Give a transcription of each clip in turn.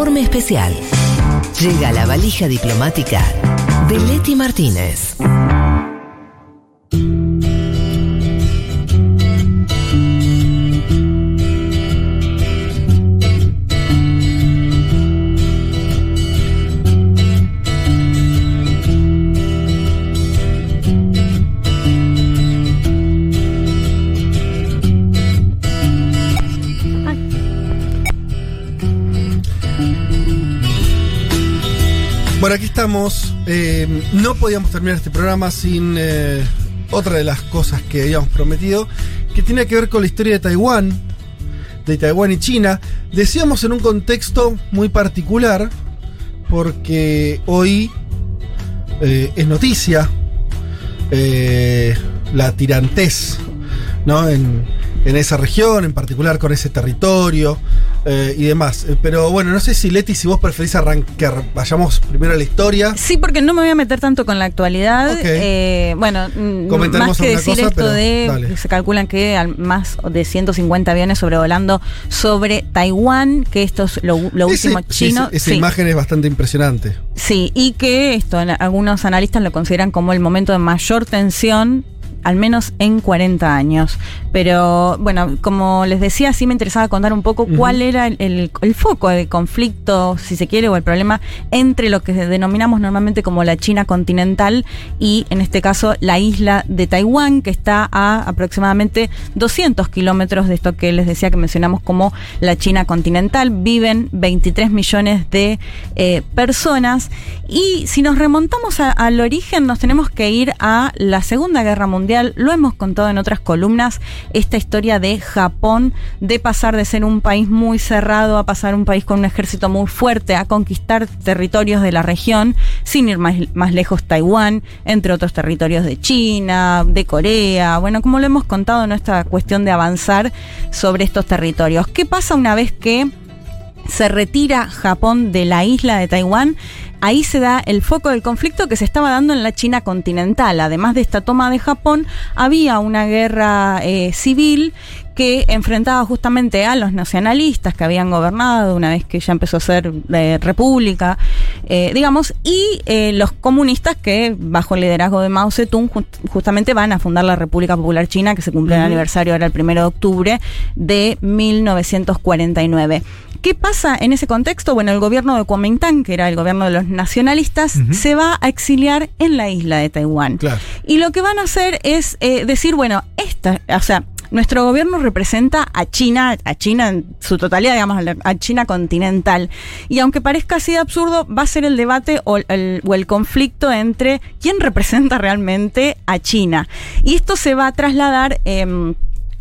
informe especial. Llega la valija diplomática de Leti Martínez. Bueno, aquí estamos. Eh, no podíamos terminar este programa sin eh, otra de las cosas que habíamos prometido, que tiene que ver con la historia de Taiwán, de Taiwán y China. Decíamos en un contexto muy particular, porque hoy eh, es noticia la tirantez ¿no? en esa región, en particular con ese territorio eh, y demás. Eh, Pero bueno, no sé si Leti, si vos preferís arrancar, vayamos primero a la historia. Sí, porque no me voy a meter tanto con la actualidad. Ok. Eh, bueno, más que decir cosa, esto de dale. se calculan que al- más de 150 aviones sobrevolando sobre Taiwán, que esto es lo, lo Ese- último chino. esa sí. imagen es bastante impresionante. Sí, y que esto algunos analistas lo consideran como el momento de mayor tensión al menos en 40 años. Pero bueno, como les decía, sí me interesaba contar un poco cuál era el, el- el foco de conflicto, si se quiere, o el problema entre lo que denominamos normalmente como la China continental y en este caso la isla de Taiwán, que está a aproximadamente 200 kilómetros de esto que les decía que mencionamos como la China continental. Viven 23 millones de eh, personas y si nos remontamos a- al origen nos tenemos que ir a la Segunda Guerra Mundial. Lo hemos contado en otras columnas, esta historia de Japón, de pasar de ser un país muy cerrado a pasar un país con un ejército muy fuerte, a conquistar territorios de la región, sin ir más, más lejos Taiwán, entre otros territorios de China, de Corea, bueno, como lo hemos contado en esta cuestión de avanzar sobre estos territorios. ¿Qué pasa una vez que se retira Japón de la isla de Taiwán, ahí se da el foco del conflicto que se estaba dando en la China continental. Además de esta toma de Japón, había una guerra eh, civil que enfrentaba justamente a los nacionalistas que habían gobernado una vez que ya empezó a ser eh, república, eh, digamos, y eh, los comunistas que bajo el liderazgo de Mao Zedong ju- justamente van a fundar la República Popular China, que se cumple el aniversario ahora el primero de octubre de 1949. ¿Qué pasa en ese contexto? Bueno, el gobierno de Kuomintang, que era el gobierno de los nacionalistas, se va a exiliar en la isla de Taiwán. Claro. Y lo que van a hacer es eh, decir, bueno, esta, o sea, nuestro gobierno representa a China, a China en su totalidad, digamos, a China continental. Y aunque parezca así de absurdo, va a ser el debate o el, o el conflicto entre quién representa realmente a China. Y esto se va a trasladar. em,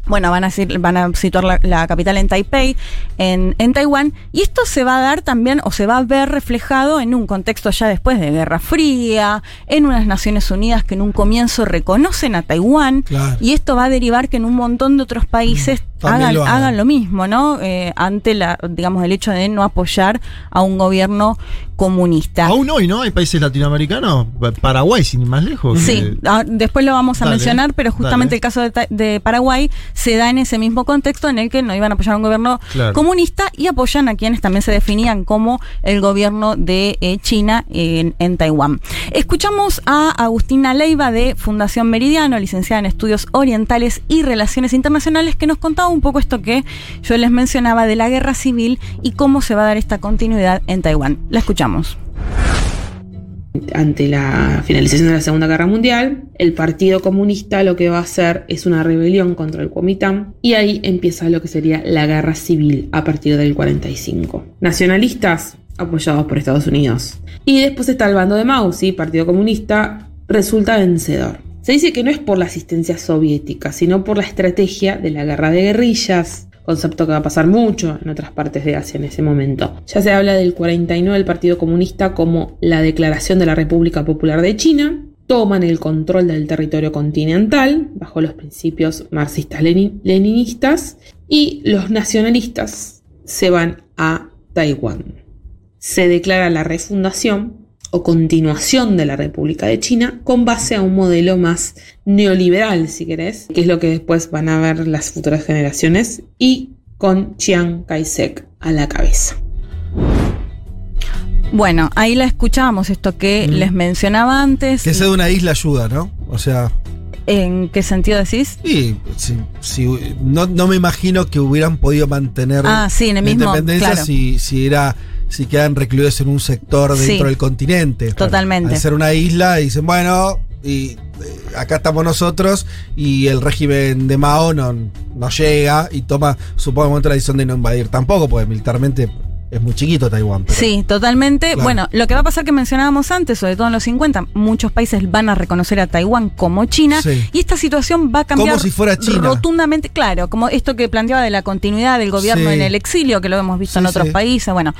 bueno, van a, decir- van a situar la, la capital en Taipei, en, en Taiwán, y esto se va a dar también, o se va a ver reflejado en un contexto ya después de Guerra Fría, en unas Naciones Unidas que en un comienzo reconocen a Taiwán, Claro. y esto va a derivar que en un montón de otros países También hagan, lo hagan. hagan lo mismo, ¿no? Eh, ante la, digamos, el hecho de no apoyar a un gobierno comunista. Aún hoy, ¿no? Hay países latinoamericanos, Paraguay, sin ir más lejos. Sí, que- ah, después lo vamos a Dale, mencionar, pero justamente dale. el caso de, de Paraguay se da en ese mismo contexto en el que no iban a apoyar a un gobierno Claro. comunista y apoyan a quienes también se definían como el gobierno de eh, China en, en Taiwán. Escuchamos a Agustina Leiva de Fundación Meridiano, licenciada en Estudios Orientales y Relaciones Internacionales, que nos contaba un poco esto que yo les mencionaba de la guerra civil y cómo se va a dar esta continuidad en Taiwán. La escuchamos. Ante la finalización de la Segunda Guerra Mundial, el Partido Comunista lo que va a hacer es una rebelión contra el Kuomintang y ahí empieza lo que sería la guerra civil a partir del 45. Nacionalistas apoyados por Estados Unidos. Y después está el bando de Mao, ¿sí? Partido Comunista resulta vencedor. Se dice que no es por la asistencia soviética, sino por la estrategia de la guerra de guerrillas, concepto que va a pasar mucho en otras partes de Asia en ese momento. Ya se habla del 49 del Partido Comunista como la declaración de la República Popular de China, toman el control del territorio continental bajo los principios marxistas-leninistas y los nacionalistas se van a Taiwán. Se declara la refundación o continuación de la República de China con base a un modelo más neoliberal, si querés, que es lo que después van a ver las futuras generaciones, y con Chiang Kai-shek a la cabeza. Bueno, ahí la escuchábamos, esto que Mm. les mencionaba antes. Que sea de una isla ayuda, ¿no? O sea, ¿En qué sentido decís? si, si- no, no me imagino que hubieran podido mantener Ah, sí, en el la mismo, independencia claro. si, si era si quedan recluidos en un sector dentro Sí. del continente. Totalmente. Al ser una isla, dicen, bueno, y eh, acá estamos nosotros y el régimen de Mao no, no llega y toma, supongo, la decisión de no invadir tampoco, porque militarmente es muy chiquito Taiwán. pero- Sí, totalmente. Claro. Bueno, lo que va a pasar que mencionábamos antes, sobre todo en los 50, muchos países van a reconocer a Taiwán como China Sí. y esta situación va a cambiar Como si fuera China. rotundamente, claro, como esto que planteaba de la continuidad del gobierno Sí. en el exilio, que lo hemos visto en otros países. Bueno,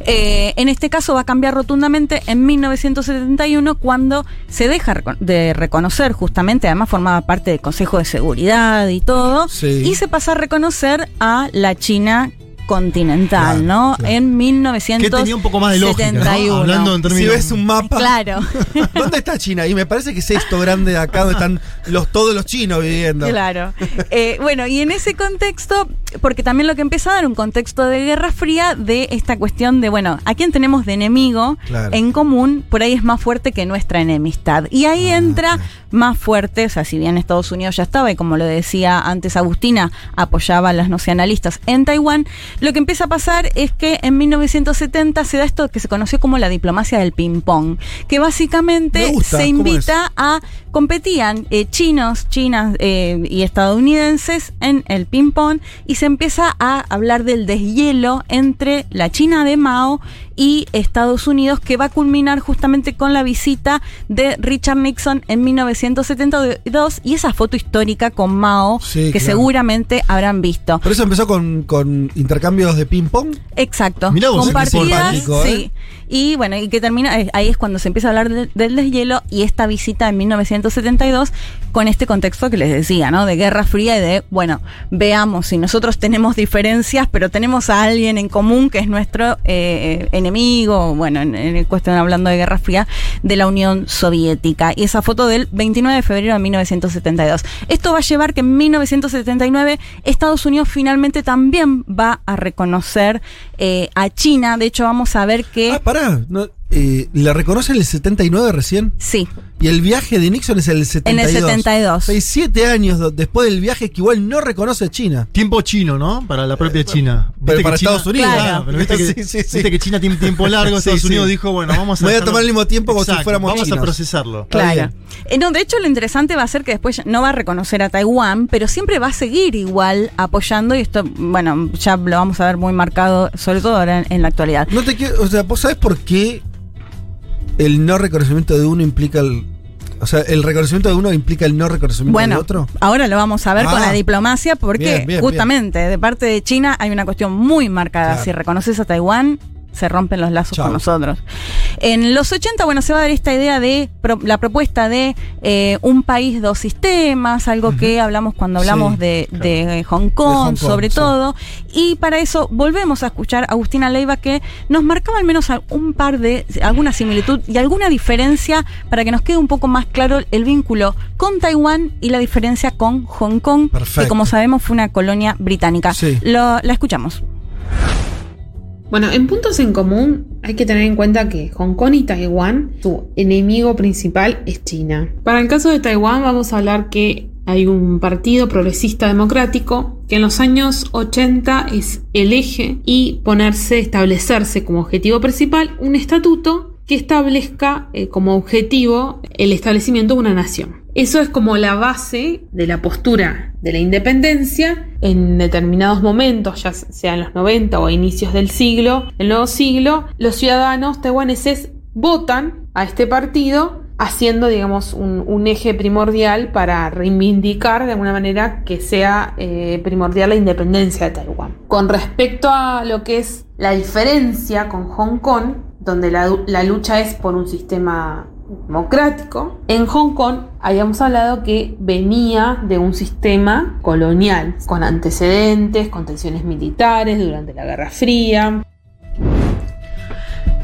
eh, en este caso va a cambiar rotundamente en 1971 cuando se deja de reconocer justamente, además formaba parte del Consejo de Seguridad y todo, Sí. y se pasa a reconocer a la China continental, Claro, ¿no? claro. En 1971. Que tenía un poco más de lógica, ¿no? Hablando en Si ves un mapa, Claro, ¿dónde está China? Y me parece que es esto grande de acá donde están los, todos los chinos viviendo. claro. Eh, bueno, y en ese contexto, porque también lo que empieza a dar un contexto de Guerra Fría de esta cuestión de, bueno, ¿a quién tenemos de enemigo Claro. en común? Por ahí es más fuerte que nuestra enemistad. Y ahí Ah, entra más fuerte, o sea, si bien Estados Unidos ya estaba, y como lo decía antes Agustina, apoyaba a los nacionalistas en Taiwán, lo que empieza a pasar es que en 1970 se da esto que se conoció como la diplomacia del ping-pong, que básicamente gusta, se ¿cómo invita a competían eh, chinos, chinas eh, y estadounidenses en el ping-pong y se empieza a hablar del deshielo entre la China de Mao y Estados Unidos que va a culminar justamente con la visita de Richard Nixon en 1972 y esa foto histórica con Mao Sí, que claro. seguramente habrán visto. Por eso empezó con, con intercambios de ping-pong. Exacto. Mirá vos, compartidas. ¿eh? sí. Y bueno, y que termina, eh, ahí es cuando se empieza a hablar de- del deshielo y esta visita en 1972 con este contexto que les decía, ¿no? De Guerra Fría y de, bueno, veamos si nosotros tenemos diferencias, pero tenemos a alguien en común que es nuestro eh, enemigo, bueno, en, en cuestión hablando de Guerra Fría, de la Unión Soviética. Y esa foto del 29 de febrero de 1972. Esto va a llevar que en 1979 Estados Unidos finalmente también va a reconocer eh, a China. De hecho, vamos a ver que... Ah, No, eh, ¿La reconocen el 79 recién? Sí, Y el viaje de Nixon es el 72. en el 72. Seis, siete años después del viaje que igual no reconoce a China. Tiempo chino, ¿no? Para la propia China. Eh, Pero Viste para China- Estados Unidos. Claro. pero viste que, Sí, sí, sí. viste que China tiene tiempo largo, Estados sí. Unidos dijo, bueno, vamos a... Voy a tomar el mismo tiempo como si fuéramos Vamos chinos. a procesarlo. Claro. Eh, no, de hecho, lo interesante va a ser que después no va a reconocer a Taiwán, pero siempre va a seguir igual apoyando, y esto, bueno, ya lo vamos a ver muy marcado, sobre todo ahora en, en la actualidad. No te quiero, o sea, ¿vos sabés por qué el no reconocimiento de uno implica el. O sea, el reconocimiento de uno implica el no reconocimiento Bueno, del otro? ahora lo vamos a ver con Ah. la diplomacia, porque Bien, bien, justamente de parte de China hay una cuestión muy marcada. Claro. Si reconoces a Taiwán, se rompen los lazos Chau. con nosotros. En los 80, bueno, se va a dar esta idea de pro- la propuesta de eh, un país, dos sistemas, algo que hablamos cuando hablamos Sí, de, claro. de Hong Kong, Hong Kong, sobre sí. todo. Y para eso volvemos a escuchar a Agustina Leiva que nos marcaba al menos un par de, alguna similitud y alguna diferencia para que nos quede un poco más claro el vínculo con Taiwán y la diferencia con Hong Kong, que Perfecto. como sabemos fue una colonia británica. Sí. Lo- la escuchamos. Bueno, en puntos en común hay que tener en cuenta que Hong Kong y Taiwán, su enemigo principal es China. Para el caso de Taiwán vamos a hablar que hay un partido progresista democrático que en los años 80 es el eje y ponerse, establecerse como objetivo principal un estatuto que establezca eh, como objetivo el establecimiento de una nación. Eso es como la base de la postura de la independencia en determinados momentos, ya sea en los 90 o a inicios del siglo, el nuevo siglo, los ciudadanos taiwaneses votan a este partido haciendo, digamos, un, eje primordial para reivindicar de alguna manera que sea eh, primordial la independencia de Taiwán. Con respecto a lo que es la diferencia con Hong Kong, donde la, lucha es por un sistema democrático. En Hong Kong habíamos hablado que venía de un sistema colonial, con antecedentes, con tensiones militares durante la Guerra Fría.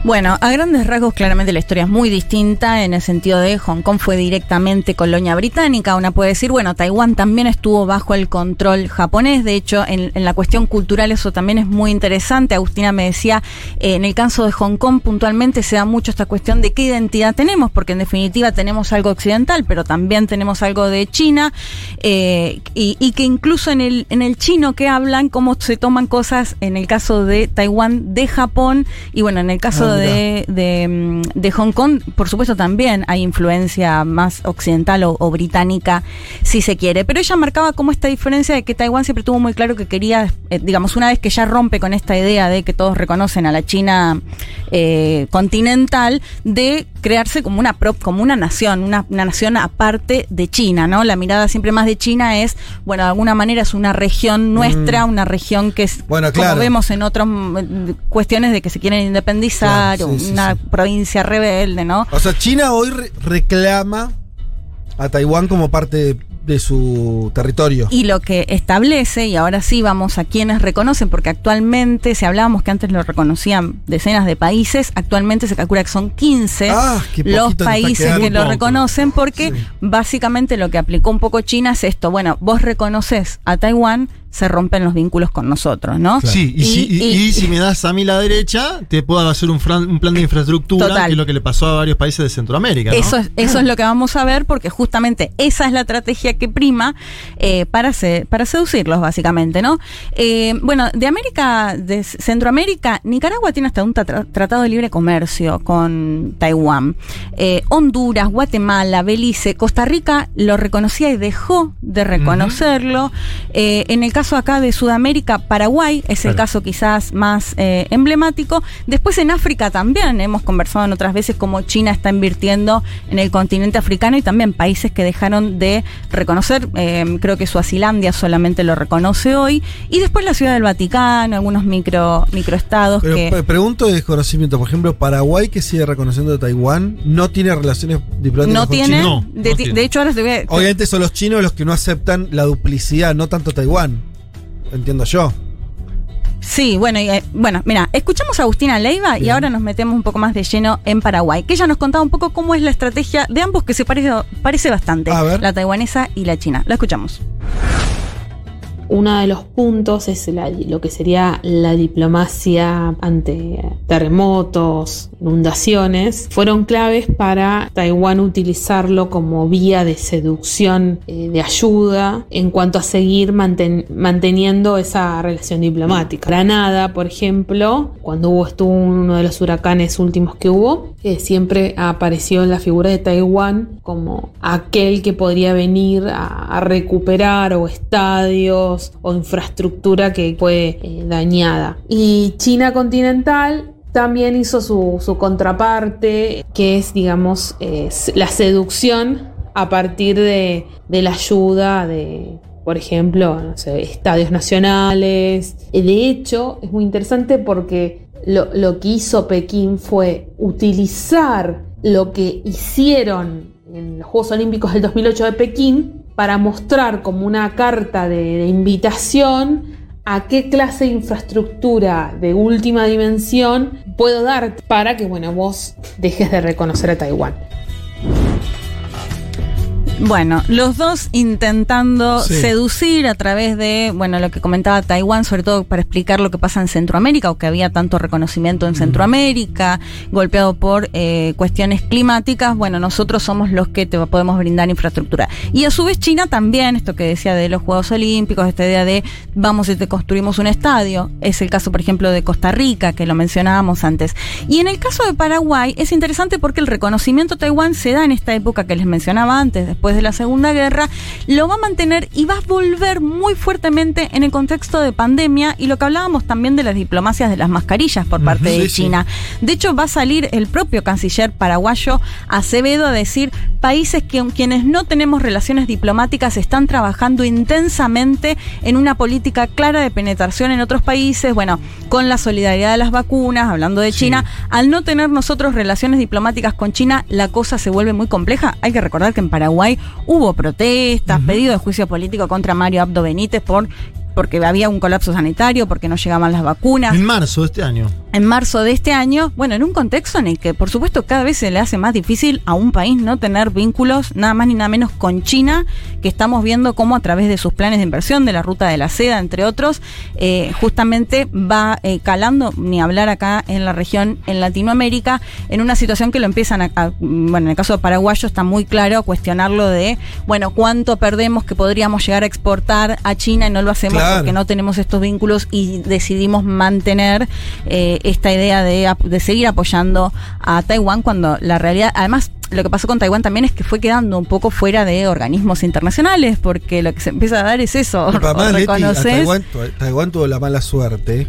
Bueno, a grandes rasgos claramente la historia es muy distinta en el sentido de Hong Kong fue directamente colonia británica. Una puede decir, bueno, Taiwán también estuvo bajo el control japonés. De hecho, en, la cuestión cultural eso también es muy interesante. Agustina me decía, eh, en el caso de Hong Kong puntualmente se da mucho esta cuestión de qué identidad tenemos, porque en definitiva tenemos algo occidental, pero también tenemos algo de China, eh, y, que incluso en el, en el chino que hablan, cómo se toman cosas en el caso de Taiwán, de Japón, y bueno, en el caso de, de, mm, de Hong Kong, por supuesto también hay influencia más occidental o, o británica, si se quiere. Pero ella marcaba como esta diferencia de que Taiwán siempre tuvo muy claro que quería, eh, digamos, una vez que ya rompe con esta idea de que todos reconocen a la China eh, continental, de crearse como una prop, como una nación, una, una nación aparte de China, ¿no? La mirada siempre más de China es, bueno, de alguna manera es una región nuestra, una región que es, Bueno, como claro. vemos en otras cuestiones de que se quieren independizar, Claro, o sí, sí, una sí. provincia rebelde, ¿no? O sea, China hoy re- reclama a Taiwán como parte de, de su territorio. Y lo que establece, y ahora sí vamos a quienes reconocen, porque actualmente, si hablábamos que antes lo reconocían decenas de países, actualmente se calcula que son 15 Ah, los países que lo reconocen, porque Sí. básicamente lo que aplicó un poco China es esto, bueno, vos reconoces a Taiwán, se rompen los vínculos con nosotros, ¿no? Sí, y, si, y- y- y si me das a mí la derecha, te puedo hacer un, fran- un plan de infraestructura, Total. que es lo que le pasó a varios países de Centroamérica. ¿no? Eso es, eso es lo que vamos a ver porque justamente esa es la estrategia que prima eh, para, se- para seducirlos, básicamente, ¿no? Eh, bueno, de América, de Centroamérica, Nicaragua tiene hasta un tra- tratado de libre comercio con Taiwán. Eh, Honduras, Guatemala, Belice, Costa Rica lo reconocía y dejó de reconocerlo. Eh, en el caso acá de Sudamérica, Paraguay es el Claro. caso quizás más eh, emblemático. Después en África también hemos conversado en otras veces cómo China está invirtiendo en el continente africano y también países que dejaron de reconocer. eh, creo que Suazilandia solamente lo reconoce hoy. Y después la Ciudad del Vaticano, algunos micro microestados Pero que pregunto de desconocimiento, por ejemplo, Paraguay que sigue reconociendo a Taiwán, no tiene relaciones diplomáticas no con tiene. China. No, de, no tiene. de hecho, ahora te voy a- Obviamente son los chinos los que no aceptan la duplicidad, no tanto Taiwán. Entiendo yo. Sí, bueno, y, eh, bueno, mira, escuchamos a Agustina Leiva y ahora nos metemos un poco más de lleno en Paraguay, que ella nos contaba un poco cómo es la estrategia de ambos que se parece, parece bastante, A ver. la taiwanesa y la china. La escuchamos. Uno de los puntos es lo que sería la diplomacia ante terremotos, inundaciones. Fueron claves para Taiwán utilizarlo como vía de seducción, eh, de ayuda, en cuanto a seguir manten- manteniendo esa relación diplomática. Granada, por ejemplo, cuando hubo, estuvo uno de los huracanes últimos que hubo, siempre apareció en la figura de Taiwán como aquel que podría venir a, a recuperar o estadios o infraestructura que fue eh, dañada. Y China continental también hizo su, su contraparte, que es, digamos, la seducción a partir de, de la ayuda de, por ejemplo, estadios nacionales. De hecho, es muy interesante porque lo, lo que hizo Pekín fue utilizar lo que hicieron en los Juegos Olímpicos del 2008 de Pekín para mostrar como una carta de, invitación a qué clase de infraestructura de última dimensión puedo dar para que bueno, vos dejes de reconocer a Taiwán. Bueno, los dos intentando Sí. seducir a través de, bueno, lo que comentaba Taiwán, sobre todo para explicar lo que pasa en Centroamérica, o que había tanto reconocimiento en Centroamérica, golpeado por eh, cuestiones climáticas, bueno, nosotros somos los que te podemos brindar infraestructura. Y a su vez China también, esto que decía de los Juegos Olímpicos, esta idea de vamos y te construimos un estadio, es el caso, por ejemplo, de Costa Rica, que lo mencionábamos antes. Y en el caso de Paraguay es interesante porque el reconocimiento a Taiwán se da en esta época que les mencionaba antes, después de la Segunda Guerra, lo va a mantener y va a volver muy fuertemente en el contexto de pandemia y lo que hablábamos también de las diplomacias de las mascarillas por parte de sí. China. De hecho, va a salir el propio canciller paraguayo Acevedo a decir países que quienes no tenemos relaciones diplomáticas están trabajando intensamente en una política clara de penetración en otros países, bueno, con la solidaridad de las vacunas, hablando de China, al no tener nosotros relaciones diplomáticas con China, la cosa se vuelve muy compleja. Hay que recordar que en Paraguay hubo protestas, pedido de juicio político contra Mario Abdo Benítez por porque había un colapso sanitario, porque no llegaban las vacunas. En marzo de este año. En marzo de este año, bueno, en un contexto en el que, por supuesto, cada vez se le hace más difícil a un país no tener vínculos nada más ni nada menos con China, que estamos viendo cómo a través de sus planes de inversión, de la ruta de la seda, entre otros, eh, justamente va eh, calando, ni hablar acá en la región, en Latinoamérica, en una situación que lo empiezan a, a- bueno, en el caso de paraguayo está muy claro cuestionarlo de, bueno, cuánto perdemos que podríamos llegar a exportar a China y no lo hacemos Claro. Porque no tenemos estos vínculos y decidimos mantener eh, esta idea de, de seguir apoyando a Taiwán cuando la realidad, además, lo que pasó con Taiwán también es que fue quedando un poco fuera de organismos internacionales, porque lo que se empieza a dar es eso. Pero además, o Leti, a reconoces- Taiwán, Taiwán tuvo la mala suerte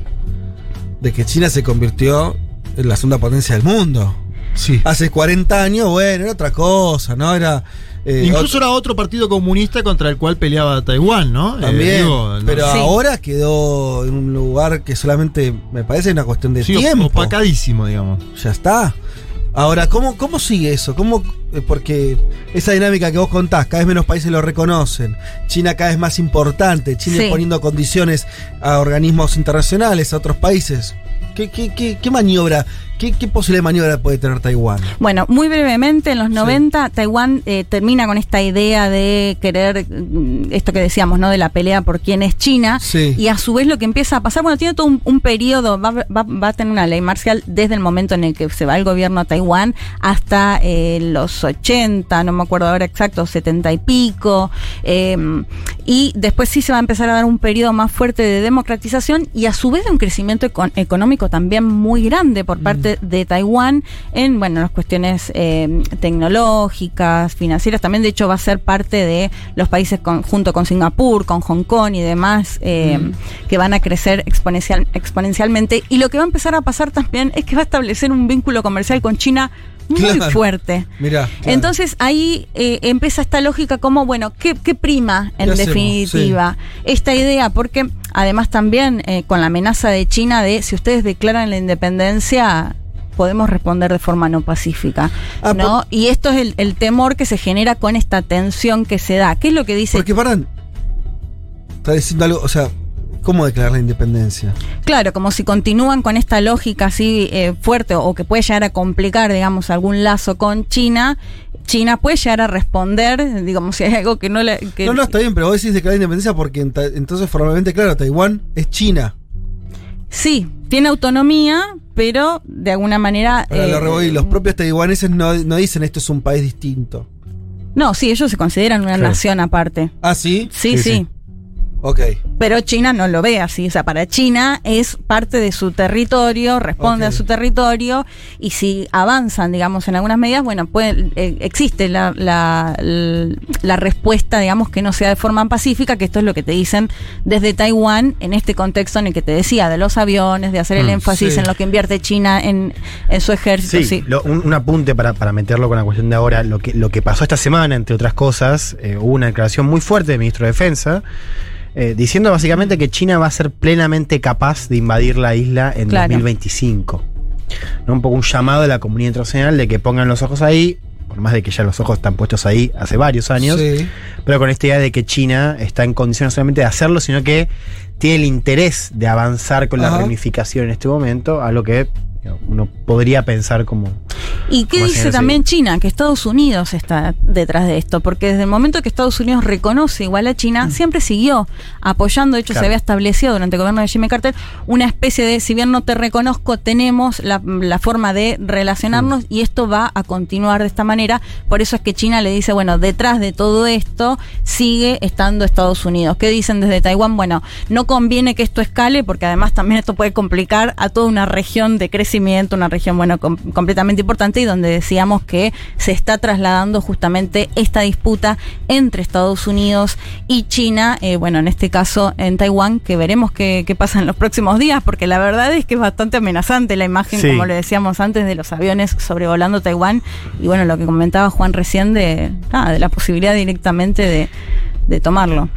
de que China se convirtió en la segunda potencia del mundo. Sí. Hace 40 años, bueno, era otra cosa, ¿no? Era. eh, Incluso era otro partido comunista contra el cual peleaba Taiwán, ¿no? Eh, También. digo, no- pero Sí. ahora quedó en un lugar que solamente me parece una cuestión de sí, tiempo. opacadísimo, digamos. Ya está. Ahora, ¿cómo, cómo sigue eso? ¿Cómo, eh, porque esa dinámica que vos contás, cada vez menos países lo reconocen. China cada vez más importante. China Sí. poniendo condiciones a organismos internacionales, a otros países. ¿Qué, qué, qué, qué maniobra, qué, qué posible maniobra puede tener Taiwán? Bueno, muy brevemente, en los Sí. 90, Taiwán eh, termina con esta idea de querer, mm, esto que decíamos, ¿no? De la pelea por quién es China. Sí. Y a su vez lo que empieza a pasar, bueno, tiene todo un, un periodo, va, va- va a tener una ley marcial desde el momento en el que se va el gobierno a Taiwán hasta eh, los 80, no me acuerdo ahora exacto, 70 y pico. eh, y después sí se va a empezar a dar un periodo más fuerte de democratización y a su vez de un crecimiento econ- económico también muy grande por parte de Taiwán en, bueno, las cuestiones eh, tecnológicas, financieras. También, de hecho, va a ser parte de los países con- junto con Singapur, con Hong Kong y demás, eh, que van a crecer exponencial, exponencialmente. Y lo que va a empezar a pasar también es que va a establecer un vínculo comercial con China muy Claro. fuerte. Mirá. claro. Entonces ahí eh, empieza esta lógica como, bueno, ¿qué, qué prima en definitiva? Esta idea, porque además también eh, con la amenaza de China de si ustedes declaran la independencia podemos responder de forma no pacífica, Ah, ¿no? Y esto es el, el temor que se genera con esta tensión que se da. ¿Qué es lo que dice? Porque, paran. Está diciendo algo, o sea, ¿cómo declarar la independencia? Claro, como si continúan con esta lógica así eh, fuerte o que puede llegar a complicar, digamos, algún lazo con China, China puede llegar a responder, digamos, si hay algo que no le... que- No, no, está bien, pero vos decís declarar la independencia porque entonces formalmente, claro, Taiwán es China. Sí, tiene autonomía, pero de alguna manera... Ahora eh, lo y los propios taiwaneses no, no dicen esto es un país distinto. No, sí, ellos se consideran una Claro. nación aparte. ¿Ah, sí? Sí, Sí, sí, sí. Ok. Pero China no lo ve así. O sea, para China es parte de su territorio, responde a su territorio, y si avanzan, digamos, en algunas medidas, bueno, puede, eh, existe la, la, respuesta, digamos, que no sea de forma pacífica, que esto es lo que te dicen desde Taiwán, en este contexto en el que te decía, de los aviones, de hacer el Mm, énfasis sí. en lo que invierte China en, en su ejército. Sí, sí. lo- un, un apunte para, para meterlo con la cuestión de ahora. Lo que, lo que pasó esta semana, entre otras cosas, eh, hubo una declaración muy fuerte del ministro de Defensa, eh, diciendo básicamente que China va a ser plenamente capaz de invadir la isla en Claro. 2025. ¿No? Un poco un llamado de la comunidad internacional de que pongan los ojos ahí, por más de que ya los ojos están puestos ahí hace varios años, Sí. pero con esta idea de que China está en condiciones no solamente de hacerlo, sino que tiene el interés de avanzar con la reunificación en este momento, a lo que uno podría pensar como ¿Y qué Como dice también. China? Que Estados Unidos está detrás de esto, porque desde el momento que Estados Unidos reconoce igual a China, siempre siguió apoyando, de hecho se había establecido durante el gobierno de Jimmy Carter una especie de, si bien no te reconozco, tenemos la, la forma de relacionarnos y esto va a continuar de esta manera, por eso es que China le dice, bueno, detrás de todo esto sigue estando Estados Unidos. ¿Qué dicen desde Taiwán? Bueno, no conviene que esto escale, porque además también esto puede complicar a toda una región de crecimiento, una región, bueno, com- completamente importante y donde decíamos que se está trasladando justamente esta disputa entre Estados Unidos y China, eh, bueno, en este caso en Taiwán, que veremos qué, qué pasa en los próximos días, porque la verdad es que es bastante amenazante la imagen, Sí. como le decíamos antes, de los aviones sobrevolando Taiwán y bueno, lo que comentaba Juan recién de, de la posibilidad directamente de, de tomarlo.